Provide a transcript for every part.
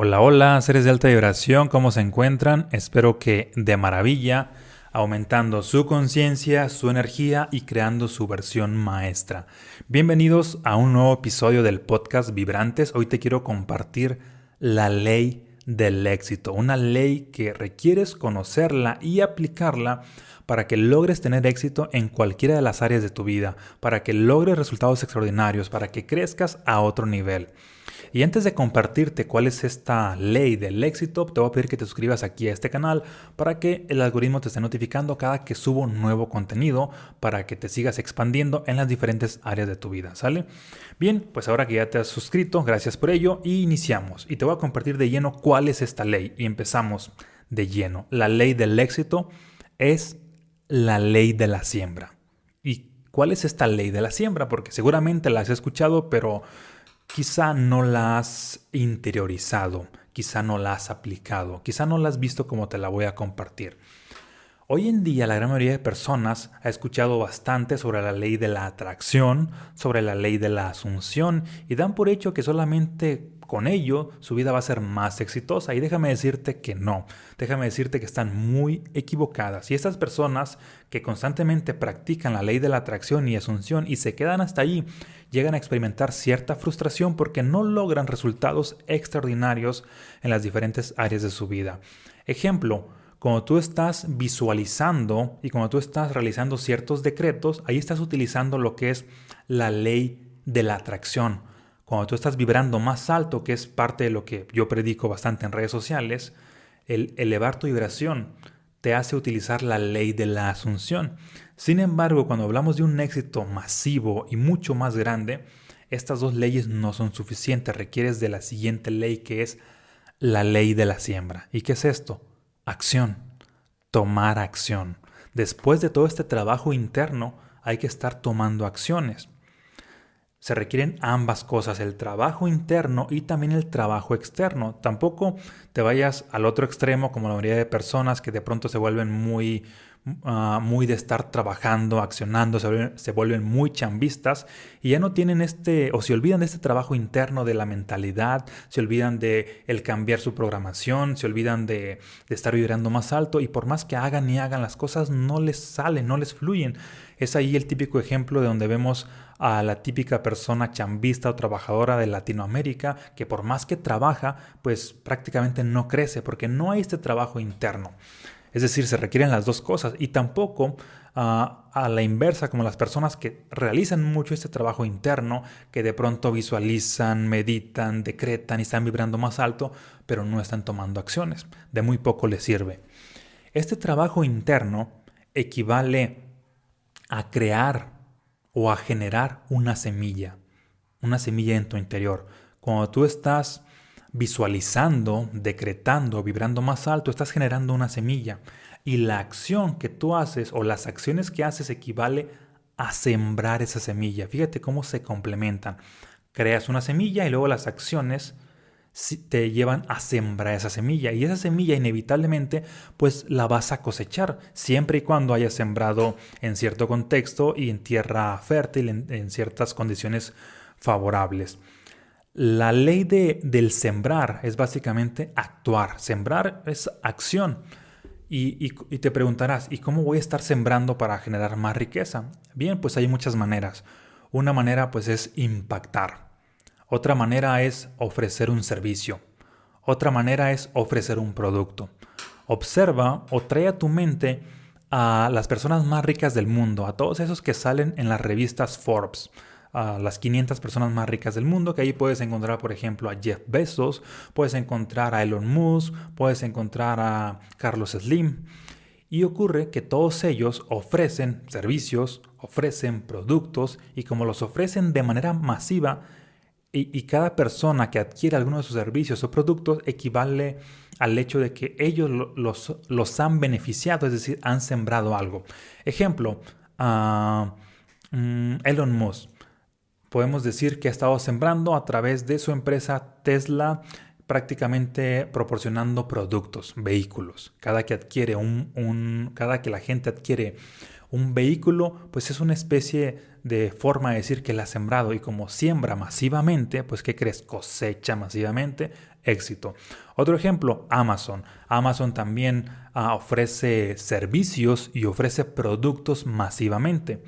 Hola, hola, seres de alta vibración, ¿cómo se encuentran? Espero que de maravilla, aumentando su conciencia, su energía y creando su versión maestra. Bienvenidos a un nuevo episodio del podcast Vibrantes. Hoy te quiero compartir la ley del éxito, una ley que requieres conocerla y aplicarla para que logres tener éxito en cualquiera de las áreas de tu vida, para que logres resultados extraordinarios, para que crezcas a otro nivel. Y antes de compartirte cuál es esta ley del éxito, te voy a pedir que te suscribas aquí a este canal para que el algoritmo te esté notificando cada que subo nuevo contenido para que te sigas expandiendo en las diferentes áreas de tu vida, ¿sale? Bien, pues ahora que ya te has suscrito, gracias por ello y iniciamos. Y te voy a compartir de lleno cuál es esta ley y empezamos de lleno. La ley del éxito es la ley de la siembra. ¿Y cuál es esta ley de la siembra? Porque seguramente la has escuchado, pero quizá no la has interiorizado, quizá no la has aplicado, quizá no la has visto como te la voy a compartir. Hoy en día la gran mayoría de personas ha escuchado bastante sobre la ley de la atracción, sobre la ley de la asunción y dan por hecho que solamente con ello su vida va a ser más exitosa. Y déjame decirte que no, déjame decirte que están muy equivocadas. Y estas personas que constantemente practican la ley de la atracción y asunción y se quedan hasta allí, llegan a experimentar cierta frustración porque no logran resultados extraordinarios en las diferentes áreas de su vida. Ejemplo, cuando tú estás visualizando y cuando tú estás realizando ciertos decretos, ahí estás utilizando lo que es la ley de la atracción. Cuando tú estás vibrando más alto, que es parte de lo que yo predico bastante en redes sociales, el elevar tu vibración te hace utilizar la ley de la asunción. Sin embargo, cuando hablamos de un éxito masivo y mucho más grande, estas dos leyes no son suficientes. Requieres de la siguiente ley que es la ley de la siembra. ¿Y qué es esto? Acción. Tomar acción. Después de todo este trabajo interno, hay que estar tomando acciones. Se requieren ambas cosas, el trabajo interno y también el trabajo externo. Tampoco te vayas al otro extremo como la mayoría de personas que de pronto se vuelven muy Ah, muy de estar trabajando, accionando, se vuelven, muy chambistas y ya no tienen este, o se olvidan de este trabajo interno de la mentalidad, se olvidan de el cambiar su programación, se olvidan de, de estar vibrando más alto y por más que hagan y hagan las cosas no les salen, no les fluyen. Es ahí el típico ejemplo de donde vemos a la típica persona chambista o trabajadora de Latinoamérica que por más que trabaja, pues prácticamente no crece porque no hay este trabajo interno. Es decir, se requieren las dos cosas y tampoco ah, a la inversa como las personas que realizan mucho este trabajo interno, que de pronto visualizan, meditan, decretan y están vibrando más alto, pero no están tomando acciones. De muy poco les sirve. Este trabajo interno equivale a crear o a generar una semilla, una semilla en tu interior. Cuando tú estás visualizando, decretando, vibrando más alto, estás generando una semilla. Y la acción que tú haces o las acciones que haces equivale a sembrar esa semilla. Fíjate cómo se complementan. Creas una semilla y luego las acciones te llevan a sembrar esa semilla y esa semilla inevitablemente pues la vas a cosechar siempre y cuando hayas sembrado en cierto contexto y en tierra fértil en ciertas condiciones favorables. La ley de, del sembrar es básicamente actuar. Sembrar es acción. Y, te preguntarás, ¿y cómo voy a estar sembrando para generar más riqueza? Bien, pues hay muchas maneras. Una manera pues es impactar. Otra manera es ofrecer un servicio. Otra manera es ofrecer un producto. Observa o trae a tu mente a las personas más ricas del mundo, a todos esos que salen en las revistas Forbes, a las 500 personas más ricas del mundo, que ahí puedes encontrar, por ejemplo, a Jeff Bezos, puedes encontrar a Elon Musk, puedes encontrar a Carlos Slim. Y ocurre que todos ellos ofrecen servicios, ofrecen productos y como los ofrecen de manera masiva, y, cada persona que adquiere alguno de sus servicios o productos equivale al hecho de que ellos los, han beneficiado, es decir, han sembrado algo. Ejemplo, a mm, Elon Musk podemos decir que ha estado sembrando a través de su empresa Tesla prácticamente proporcionando productos, vehículos. Cada que adquiere un, cada que la gente adquiere un vehículo, pues es una especie de forma de decir que la ha sembrado y como siembra masivamente, pues ¿qué crees? Cosecha masivamente. éxito. Otro ejemplo, Amazon. Amazon también ah, ofrece servicios y ofrece productos masivamente.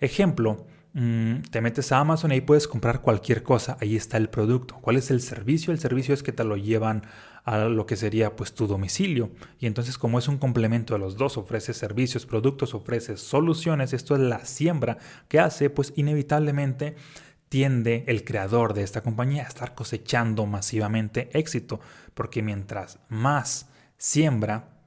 Ejemplo, mm, te metes a Amazon y ahí puedes comprar cualquier cosa, ahí está el producto. ¿Cuál es el servicio? El servicio es que te lo llevan a lo que sería pues tu domicilio. Y entonces como es un complemento de los dos, ofrece servicios, productos, ofrece soluciones, esto es la siembra que hace pues inevitablemente tiende el creador de esta compañía a estar cosechando masivamente éxito, porque mientras más siembra,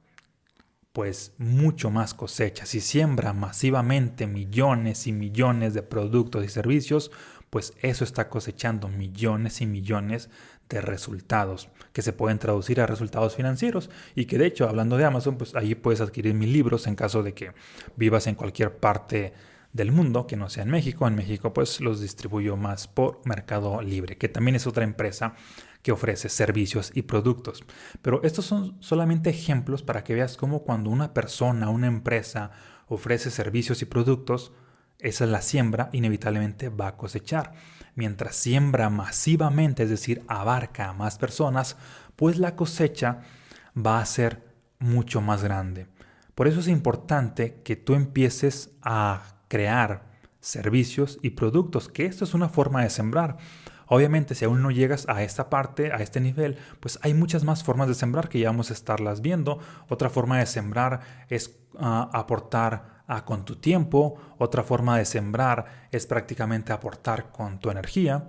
pues mucho más cosecha. Si siembra masivamente millones y millones de productos y servicios, pues eso está cosechando millones y millones de resultados que se pueden traducir a resultados financieros y que de hecho hablando de Amazon pues ahí puedes adquirir mis libros en caso de que vivas en cualquier parte del mundo que no sea en México. En México pues los distribuyo más por Mercado Libre, que también es otra empresa que ofrece servicios y productos. Pero estos son solamente ejemplos para que veas cómo cuando una persona, una empresa ofrece servicios y productos, esa es la siembra, inevitablemente va a cosechar. Mientras siembra masivamente, es decir, abarca a más personas, pues la cosecha va a ser mucho más grande. Por eso es importante que tú empieces a crear servicios y productos, que esto es una forma de sembrar. Obviamente, si aún no llegas a esta parte, a este nivel, pues hay muchas más formas de sembrar que ya vamos a estarlas viendo. Otra forma de sembrar es ah, aportar con tu tiempo. Otra forma de sembrar es prácticamente aportar con tu energía.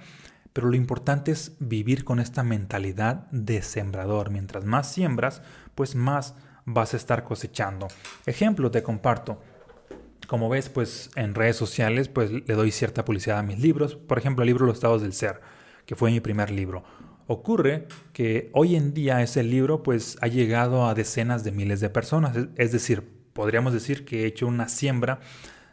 Pero lo importante es vivir con esta mentalidad de sembrador. Mientras más siembras, pues más vas a estar cosechando. Ejemplo, te comparto. Como ves, pues en redes sociales, pues le doy cierta publicidad a mis libros. Por ejemplo, el libro Los estados del ser, que fue mi primer libro. Ocurre que hoy en día ese libro pues ha llegado a decenas de miles de personas. Es decir, podríamos decir que he hecho una siembra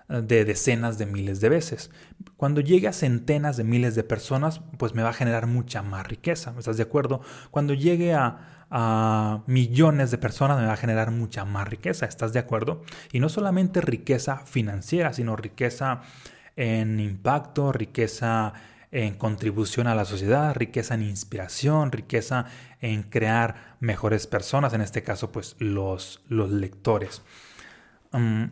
eh, de decenas de miles de veces. Cuando llegue a centenas de miles de personas, pues me va a generar mucha más riqueza. ¿Estás de acuerdo? Cuando llegue a a millones de personas me va a generar mucha más riqueza, ¿estás de acuerdo? Y no solamente riqueza financiera, sino riqueza en impacto, riqueza en contribución a la sociedad, riqueza en inspiración, riqueza en crear mejores personas, en este caso pues los, los lectores. Mm,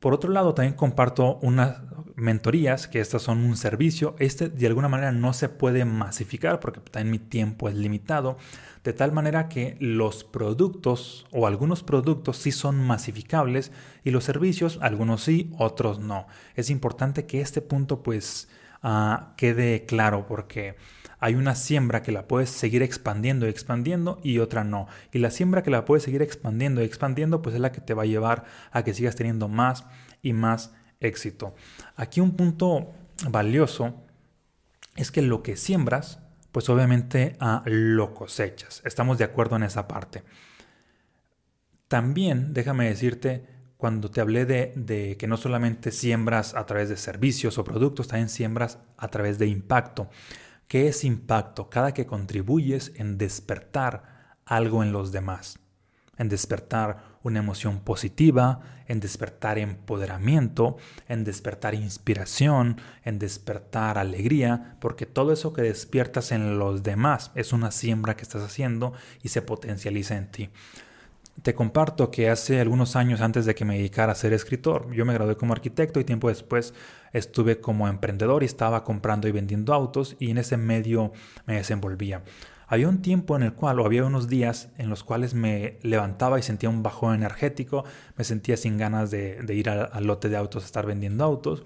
por otro lado, también comparto unas mentorías, que estas son un servicio. Este de alguna manera no se puede masificar porque también mi tiempo es limitado. De tal manera que los productos o algunos productos sí son masificables y los servicios, algunos sí, otros no. Es importante que este punto pues ah, quede claro porque hay una siembra que la puedes seguir expandiendo y expandiendo y otra no. Y la siembra que la puedes seguir expandiendo y expandiendo, pues es la que te va a llevar a que sigas teniendo más y más éxito. Aquí un punto valioso es que lo que siembras, pues obviamente a lo cosechas. Estamos de acuerdo en esa parte. También, déjame decirte, cuando te hablé de, de, que no solamente siembras a través de servicios o productos, también siembras a través de impacto. ¿Qué es impacto? Cada que contribuyes en despertar algo en los demás, en despertar una emoción positiva, en despertar empoderamiento, en despertar inspiración, en despertar alegría, porque todo eso que despiertas en los demás es una siembra que estás haciendo y se potencializa en ti. Te comparto que hace algunos años antes de que me dedicara a ser escritor, yo me gradué como arquitecto y tiempo después estuve como emprendedor y estaba comprando y vendiendo autos y en ese medio me desenvolvía. Había un tiempo en el cual, o había unos días en los cuales me levantaba y sentía un bajón energético, me sentía sin ganas de, ir al, al lote de autos a estar vendiendo autos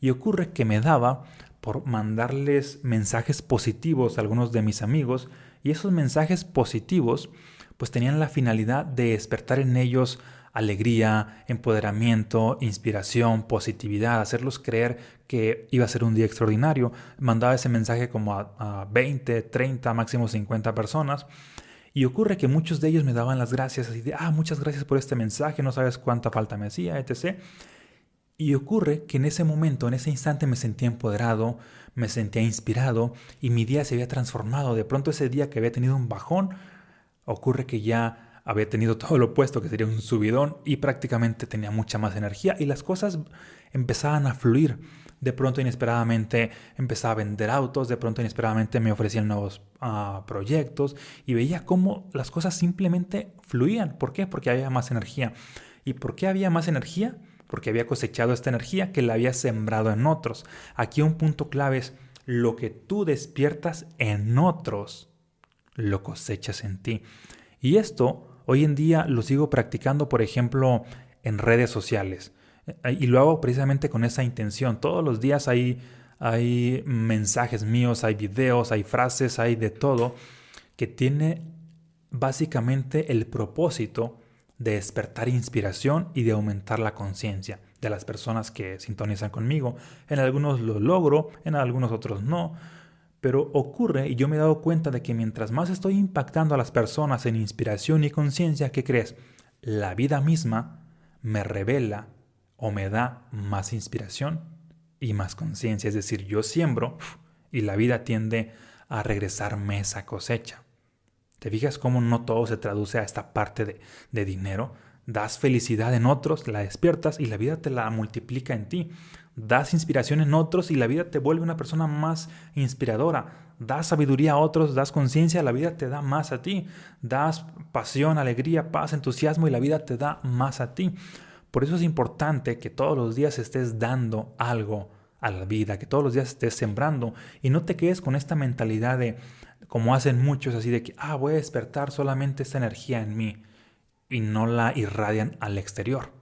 y ocurre que me daba por mandarles mensajes positivos a algunos de mis amigos y esos mensajes positivos pues tenían la finalidad de despertar en ellos alegría, empoderamiento, inspiración, positividad, hacerlos creer que iba a ser un día extraordinario. Mandaba ese mensaje como a, 20, 30, máximo 50 personas. Y ocurre que muchos de ellos me daban las gracias, así de, ah, muchas gracias por este mensaje, no sabes cuánta falta me hacía, etc. Y ocurre que en ese momento, en ese instante me sentía empoderado, me sentía inspirado y mi día se había transformado. De pronto ese día que había tenido un bajón, Ocurre que ya había tenido todo lo opuesto, que sería un subidón, y prácticamente tenía mucha más energía y las cosas empezaban a fluir de pronto inesperadamente empezaba a vender autos, de pronto inesperadamente me ofrecían nuevos ah, proyectos y veía cómo las cosas simplemente fluían. ¿Por qué? Porque había más energía. ¿Y por qué había más energía? Porque había cosechado esta energía que la había sembrado en otros. Aquí un punto clave es lo que tú despiertas en otros, lo cosechas en ti. Y esto hoy en día lo sigo practicando, por ejemplo, en redes sociales. Eh, y lo hago precisamente con esa intención. Todos los días hay, hay mensajes míos, hay videos, hay frases, hay de todo que tiene básicamente el propósito de despertar inspiración y de aumentar la conciencia de las personas que sintonizan conmigo. En algunos lo logro, en algunos otros no. Pero ocurre y yo me he dado cuenta de que mientras más estoy impactando a las personas en inspiración y conciencia, ¿qué crees? La vida misma me revela o me da más inspiración y más conciencia. Es decir, yo siembro y la vida tiende a regresarme esa cosecha. ¿Te fijas cómo no todo se traduce a esta parte de, de dinero? Das felicidad en otros, la despiertas y la vida te la multiplica en ti. Das inspiración en otros y la vida te vuelve una persona más inspiradora. Das sabiduría a otros, das conciencia, la vida te da más a ti. Das pasión, alegría, paz, entusiasmo y la vida te da más a ti. Por eso es importante que todos los días estés dando algo a la vida, que todos los días estés sembrando y no te quedes con esta mentalidad de, como hacen muchos, así de que, ah, voy a despertar solamente esta energía en mí y no la irradian al exterior.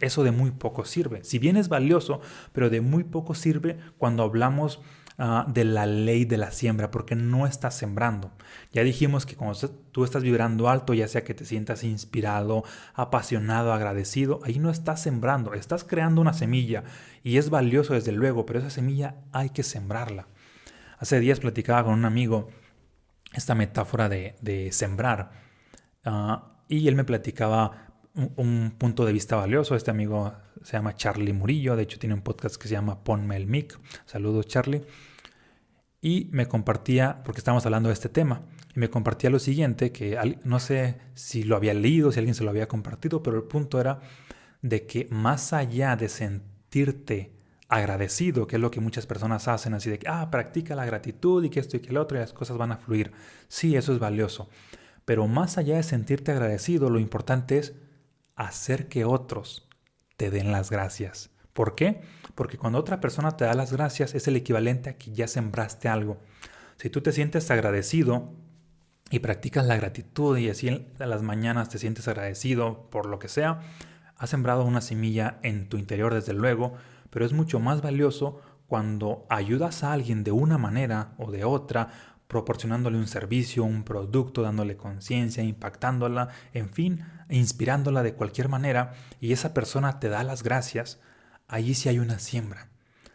Eso de muy poco sirve. Si bien es valioso, pero de muy poco sirve cuando hablamos Ah, de la ley de la siembra, porque no estás sembrando. Ya dijimos que cuando tú estás vibrando alto, ya sea que te sientas inspirado, apasionado, agradecido, ahí no estás sembrando, estás creando una semilla y es valioso desde luego, pero esa semilla hay que sembrarla. Hace días platicaba con un amigo esta metáfora de, sembrar ah, y él me platicaba un, punto de vista valioso. Este amigo se llama Charlie Murillo, de hecho tiene un podcast que se llama Ponme el Mic. Saludos Charlie y me compartía, porque estábamos hablando de este tema, y me compartía lo siguiente, que no sé si lo había leído, si alguien se lo había compartido, pero el punto era de que más allá de sentirte agradecido, que es lo que muchas personas hacen, así de que, ah, practica la gratitud y que esto y que lo otro, y las cosas van a fluir. Sí, eso es valioso. Pero más allá de sentirte agradecido, lo importante es hacer que otros te den las gracias. ¿Por qué? Porque cuando otra persona te da las gracias es el equivalente a que ya sembraste algo. Si tú te sientes agradecido y practicas la gratitud y así en las mañanas te sientes agradecido por lo que sea, has sembrado una semilla en tu interior desde luego, pero es mucho más valioso cuando ayudas a alguien de una manera o de otra, proporcionándole un servicio, un producto, dándole conciencia, impactándola, en fin, inspirándola de cualquier manera, y esa persona te da las gracias, allí sí hay una siembra.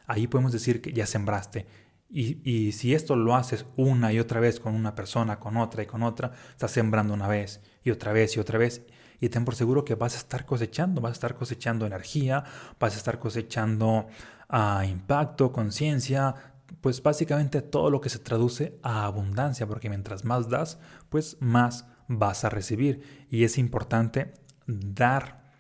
Ahí podemos decir que ya sembraste. Y, si esto lo haces una y otra vez con una persona, con otra y con otra, estás sembrando una vez y otra vez y otra vez. Y ten por seguro que vas a estar cosechando, vas a estar cosechando energía, vas a estar cosechando ah, impacto, conciencia, pues básicamente todo lo que se traduce a abundancia, porque mientras más das, pues más vas a recibir. Y es importante dar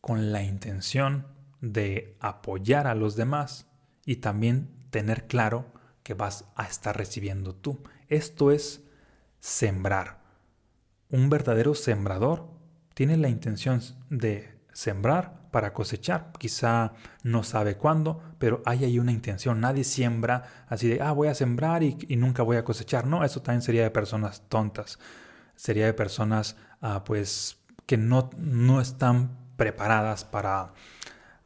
con la intención de apoyar a los demás y también tener claro que vas a estar recibiendo tú. Esto es sembrar. Un verdadero sembrador tiene la intención de sembrar para cosechar. Quizá no sabe cuándo, pero hay ahí una intención. Nadie siembra así de, ah, voy a sembrar y, nunca voy a cosechar. No, eso también sería de personas tontas. Sería de personas, ah, pues, que no, no están preparadas para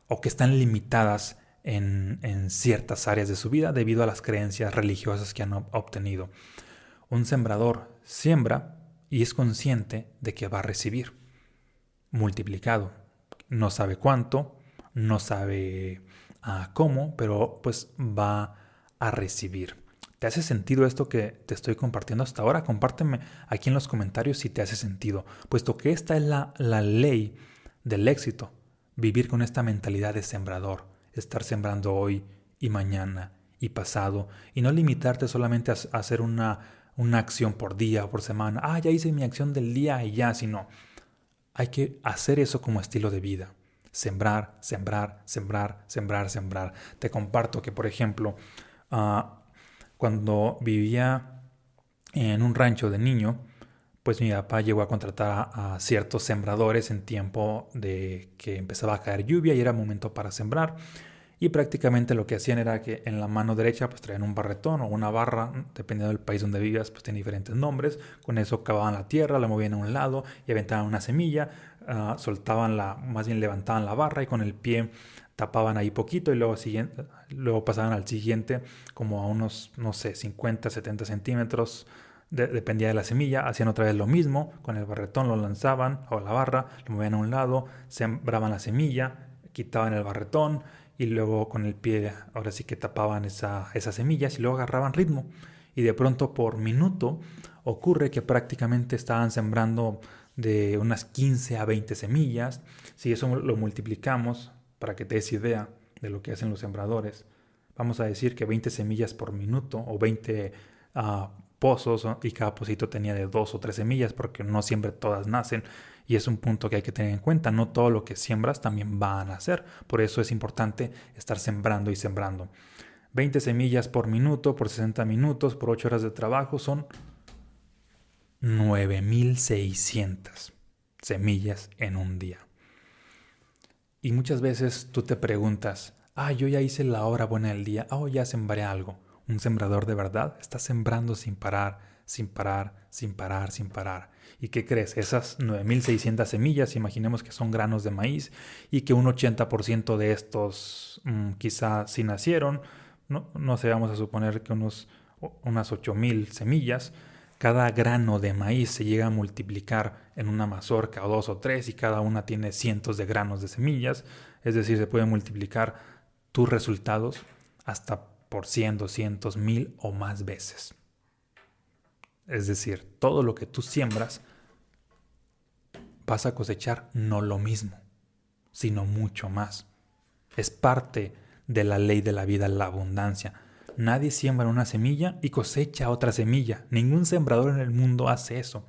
o que están limitadas en, ciertas áreas de su vida debido a las creencias religiosas que han obtenido. Un sembrador siembra y es consciente de que va a recibir multiplicado. No sabe cuánto, no sabe ah, cómo, pero pues va a recibir. ¿Te hace sentido esto que te estoy compartiendo hasta ahora? Compárteme aquí en los comentarios si te hace sentido, puesto que esta es la, la ley del éxito vivir con esta mentalidad de sembrador, estar sembrando hoy y mañana y pasado, y no limitarte solamente a hacer una, una acción por día o por semana, ah, ya hice mi acción del día y ya, sino hay que hacer eso como estilo de vida. Sembrar, sembrar, sembrar, sembrar, sembrar. Te comparto que, por ejemplo, ah, cuando vivía en un rancho de niño, pues mi papá llegó a contratar a, ciertos sembradores en tiempo de que empezaba a caer lluvia y era momento para sembrar. Y prácticamente lo que hacían era que en la mano derecha pues traían un barretón o una barra, dependiendo del país donde vivías, pues tiene diferentes nombres. Con eso cavaban la tierra, la movían a un lado y aventaban una semilla, ah, soltaban la, más bien levantaban la barra y con el pie tapaban ahí poquito y luego, luego pasaban al siguiente como a unos, no sé, 50, 70 centímetros dependía de la semilla, hacían otra vez lo mismo, con el barretón lo lanzaban o la barra, lo movían a un lado, sembraban la semilla, quitaban el barretón y luego con el pie ahora sí que tapaban esa, esas semillas y luego agarraban ritmo. Y de pronto por minuto ocurre que prácticamente estaban sembrando de unas 15 a 20 semillas. Si eso lo multiplicamos para que te des idea de lo que hacen los sembradores, vamos a decir que 20 semillas por minuto o 20 pozos y cada pocito tenía de dos o tres semillas porque no siempre todas nacen y es un punto que hay que tener en cuenta. No todo lo que siembras también va a nacer. Por eso es importante estar sembrando y sembrando. 20 semillas por minuto, por 60 minutos, por 8 horas de trabajo son 9600 semillas en un día. Y muchas veces tú te preguntas, ah, yo ya hice la hora buena del día, ah, ya sembré algo un sembrador de verdad está sembrando sin parar, sin parar, sin parar, sin parar. ¿Y qué crees? Esas 9.600 semillas, imaginemos que son granos de maíz y que un 80% de estos mm, quizá sí nacieron, no, no sé, vamos a suponer que unos, unas 8.000 semillas, cada grano de maíz se llega a multiplicar en una mazorca o dos o tres y cada una tiene cientos de granos de semillas, es decir, se puede multiplicar tus resultados hasta por 100, 200, mil o más veces. Es decir, todo lo que tú siembras vas a cosechar no lo mismo, sino mucho más. Es parte de la ley de la vida, la abundancia. Nadie siembra una semilla y cosecha otra semilla. Ningún sembrador en el mundo hace eso.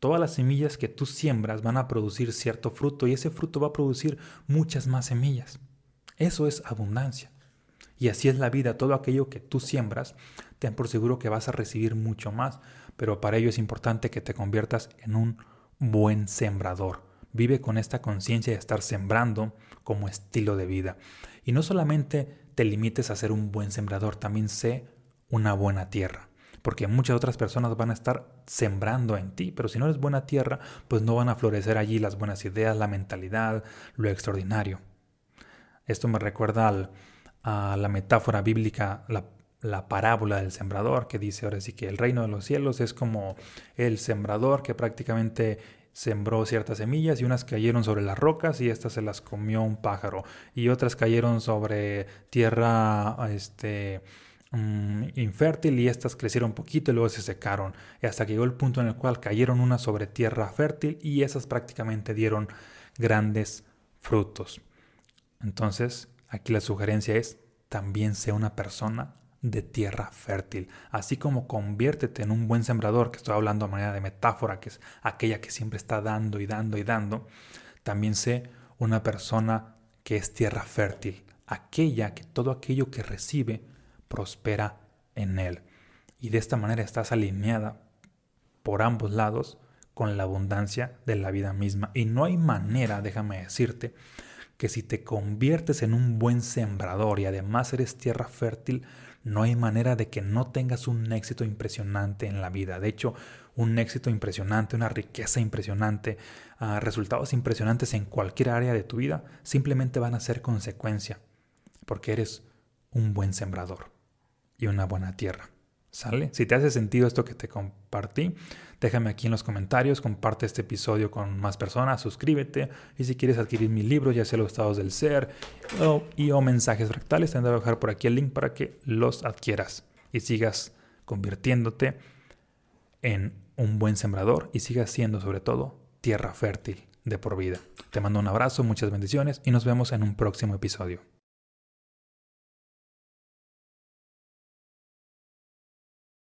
Todas las semillas que tú siembras van a producir cierto fruto y ese fruto va a producir muchas más semillas. Eso es abundancia. Y así es la vida, todo aquello que tú siembras, ten por seguro que vas a recibir mucho más, pero para ello es importante que te conviertas en un buen sembrador. Vive con esta conciencia de estar sembrando como estilo de vida. Y no solamente te limites a ser un buen sembrador, también sé una buena tierra. Porque muchas otras personas van a estar sembrando en ti, pero si no eres buena tierra, pues no van a florecer allí las buenas ideas, la mentalidad, lo extraordinario. Esto me recuerda al, a la metáfora bíblica, la, parábola del sembrador, que dice ahora sí que el reino de los cielos es como el sembrador que prácticamente sembró ciertas semillas y unas cayeron sobre las rocas y estas se las comió un pájaro y otras cayeron sobre tierra este mm, infértil y estas crecieron poquito y luego se secaron y hasta que llegó el punto en el cual cayeron unas sobre tierra fértil y esas prácticamente dieron grandes frutos. Entonces, Aquí la sugerencia es también sea una persona de tierra fértil, así como conviértete en un buen sembrador, que estoy hablando a manera de metáfora, que es aquella que siempre está dando y dando y dando, también sé una persona que es tierra fértil, aquella que todo aquello que recibe prospera en él. Y de esta manera estás alineada por ambos lados con la abundancia de la vida misma. Y no hay manera, déjame decirte, que si te conviertes en un buen sembrador y además eres tierra fértil, no hay manera de que no tengas un éxito impresionante en la vida. De hecho, un éxito impresionante, una riqueza impresionante, ah, resultados impresionantes en cualquier área de tu vida, simplemente van a ser consecuencia, porque eres un buen sembrador y una buena tierra. ¿Sale? Si te hace sentido esto que te compartí, déjame aquí en los comentarios, comparte este episodio con más personas, suscríbete y si quieres adquirir mi libro, ya sea los estados del ser o, y o mensajes fractales, te voy a dejar por aquí el link para que los adquieras y sigas convirtiéndote en un buen sembrador y sigas siendo sobre todo tierra fértil de por vida. Te mando un abrazo, muchas bendiciones y nos vemos en un próximo episodio.